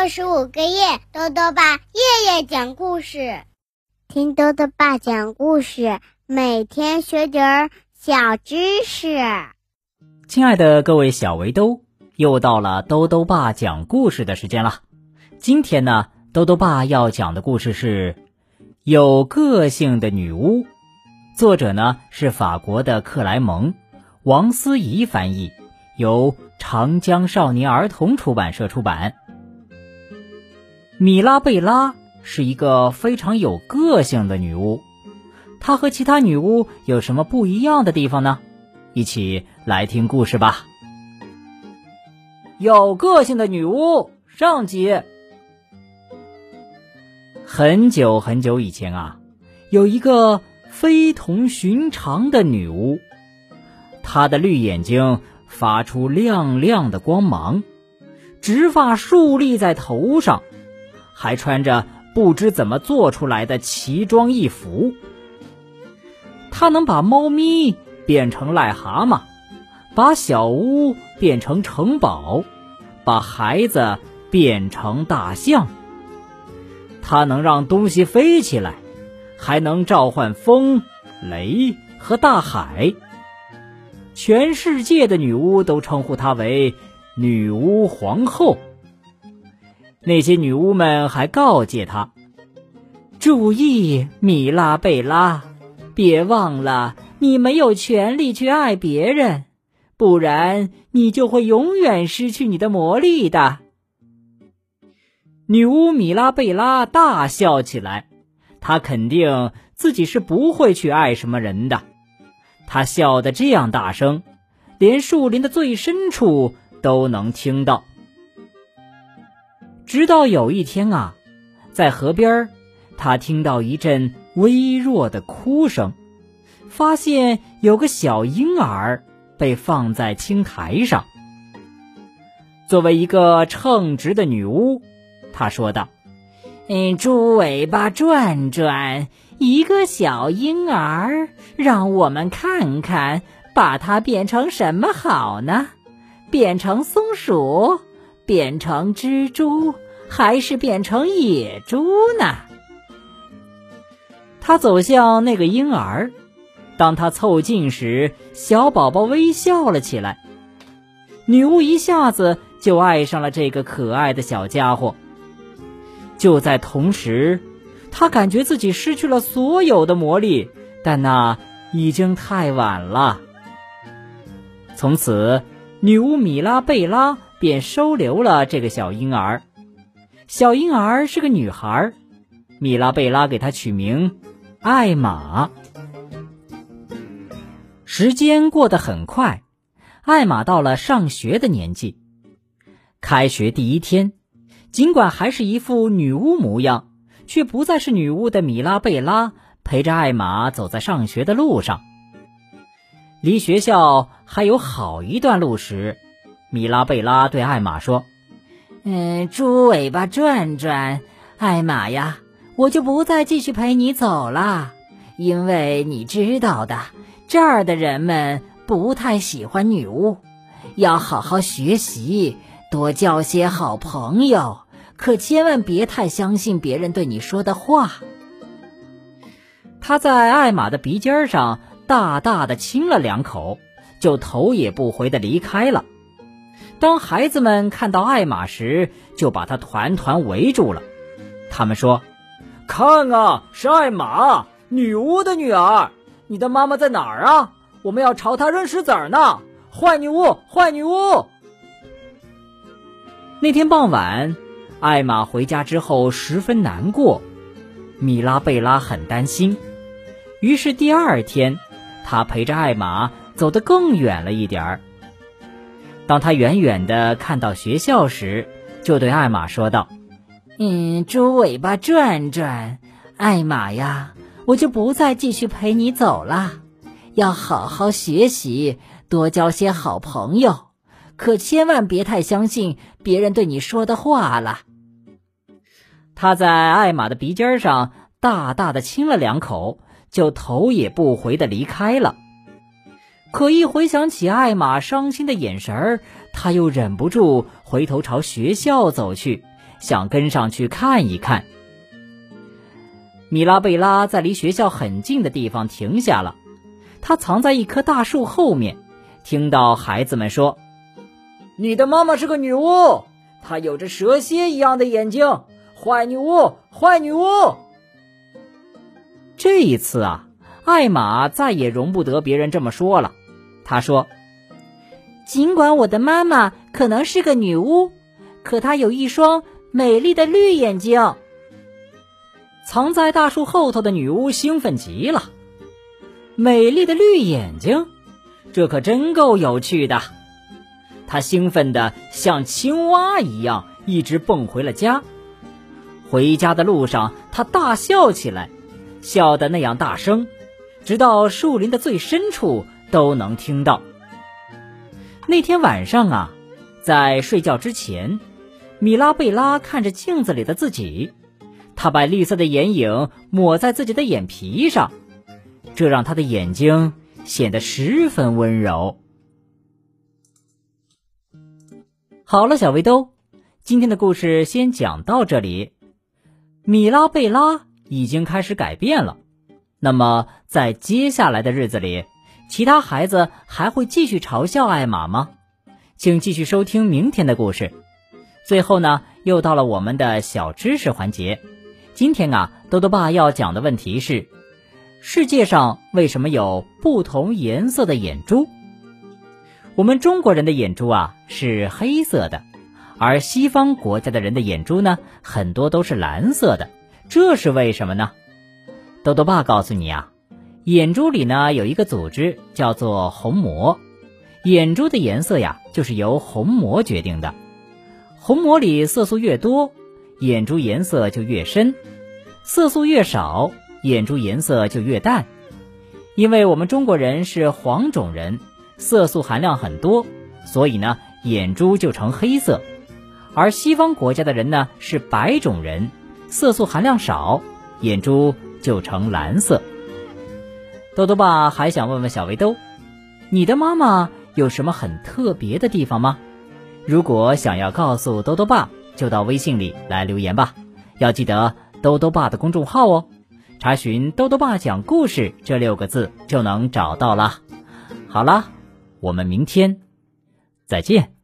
六十五个夜，豆豆爸夜夜讲故事，听豆豆爸讲故事，每天学点儿小知识。亲爱的各位小围兜，又到了豆豆爸讲故事的时间了。今天呢，豆豆爸要讲的故事是《有个性的女巫》，作者呢是法国的克莱蒙，王思怡翻译，由长江少年儿童出版社出版。米拉贝拉是一个非常有个性的女巫，她和其他女巫有什么不一样的地方呢？一起来听故事吧。有个性的女巫上集。很久很久以前啊，有一个非同寻常的女巫，她的绿眼睛发出亮亮的光芒，直发竖立在头上。还穿着不知怎么做出来的奇装异服，他能把猫咪变成癞蛤蟆，把小屋变成城堡，把孩子变成大象。他能让东西飞起来，还能召唤风、雷和大海。全世界的女巫都称呼她为女巫皇后。那些女巫们还告诫他：“注意，米拉贝拉，别忘了你没有权利去爱别人，不然你就会永远失去你的魔力的。”女巫米拉贝拉大笑起来，她肯定自己是不会去爱什么人的。她笑得这样大声，连树林的最深处都能听到。直到有一天啊，在河边他听到一阵微弱的哭声，发现有个小婴儿被放在青苔上。作为一个称职的女巫，她说道：“嗯，猪尾巴转转，一个小婴儿，让我们看看，把它变成什么好呢？变成松鼠。”变成蜘蛛还是变成野猪呢？他走向那个婴儿，当他凑近时，小宝宝微笑了起来。女巫一下子就爱上了这个可爱的小家伙。就在同时，她感觉自己失去了所有的魔力，但那已经太晚了。从此，女巫米拉贝拉。便收留了这个小婴儿。小婴儿是个女孩，米拉贝拉给她取名艾玛。时间过得很快，艾玛到了上学的年纪。开学第一天，尽管还是一副女巫模样，却不再是女巫的米拉贝拉陪着艾玛走在上学的路上。离学校还有好一段路时。米拉贝拉对艾玛说：“嗯，猪尾巴转转，艾玛呀，我就不再继续陪你走了，因为你知道的，这儿的人们不太喜欢女巫，要好好学习，多交些好朋友，可千万别太相信别人对你说的话。”他在艾玛的鼻尖上大大的亲了两口，就头也不回的离开了。当孩子们看到艾玛时，就把她团团围住了。他们说：“看啊，是艾玛，女巫的女儿。你的妈妈在哪儿啊？我们要朝她扔石子儿呢！坏女巫，坏女巫！”那天傍晚，艾玛回家之后十分难过，米拉贝拉很担心。于是第二天，他陪着艾玛走得更远了一点儿。当他远远的看到学校时，就对艾玛说道：“嗯，猪尾巴转转，艾玛呀，我就不再继续陪你走了，要好好学习，多交些好朋友，可千万别太相信别人对你说的话了。”他在艾玛的鼻尖上大大的亲了两口，就头也不回的离开了。可一回想起艾玛伤心的眼神儿，他又忍不住回头朝学校走去，想跟上去看一看。米拉贝拉在离学校很近的地方停下了，她藏在一棵大树后面，听到孩子们说：“你的妈妈是个女巫，她有着蛇蝎一样的眼睛，坏女巫，坏女巫。”这一次啊，艾玛再也容不得别人这么说了，他说。尽管我的妈妈可能是个女巫，可她有一双美丽的绿眼睛。藏在大树后头的女巫兴奋极了，美丽的绿眼睛，这可真够有趣的。她兴奋的像青蛙一样，一直蹦回了家。回家的路上，她大笑起来，笑得那样大声，直到树林的最深处都能听到。那天晚上啊，在睡觉之前，米拉贝拉看着镜子里的自己，她把绿色的眼影抹在自己的眼皮上，这让她的眼睛显得十分温柔。好了，小围兜，今天的故事先讲到这里。米拉贝拉已经开始改变了，那么在接下来的日子里。其他孩子还会继续嘲笑艾玛吗？请继续收听明天的故事。最后呢，又到了我们的小知识环节。今天啊，豆豆爸要讲的问题是：世界上为什么有不同颜色的眼珠？我们中国人的眼珠啊是黑色的，而西方国家的人的眼珠呢，很多都是蓝色的。这是为什么呢？豆豆爸告诉你啊。眼珠里呢有一个组织叫做虹膜，眼珠的颜色呀就是由虹膜决定的。虹膜里色素越多，眼珠颜色就越深；色素越少，眼珠颜色就越淡。因为我们中国人是黄种人，色素含量很多，所以呢眼珠就呈黑色；而西方国家的人呢是白种人，色素含量少，眼珠就呈蓝色。豆豆爸还想问问小围兜，你的妈妈有什么很特别的地方吗？如果想要告诉豆豆爸，就到微信里来留言吧。要记得豆豆爸的公众号哦，查询“豆豆爸讲故事”这六个字就能找到了。好了，我们明天再见。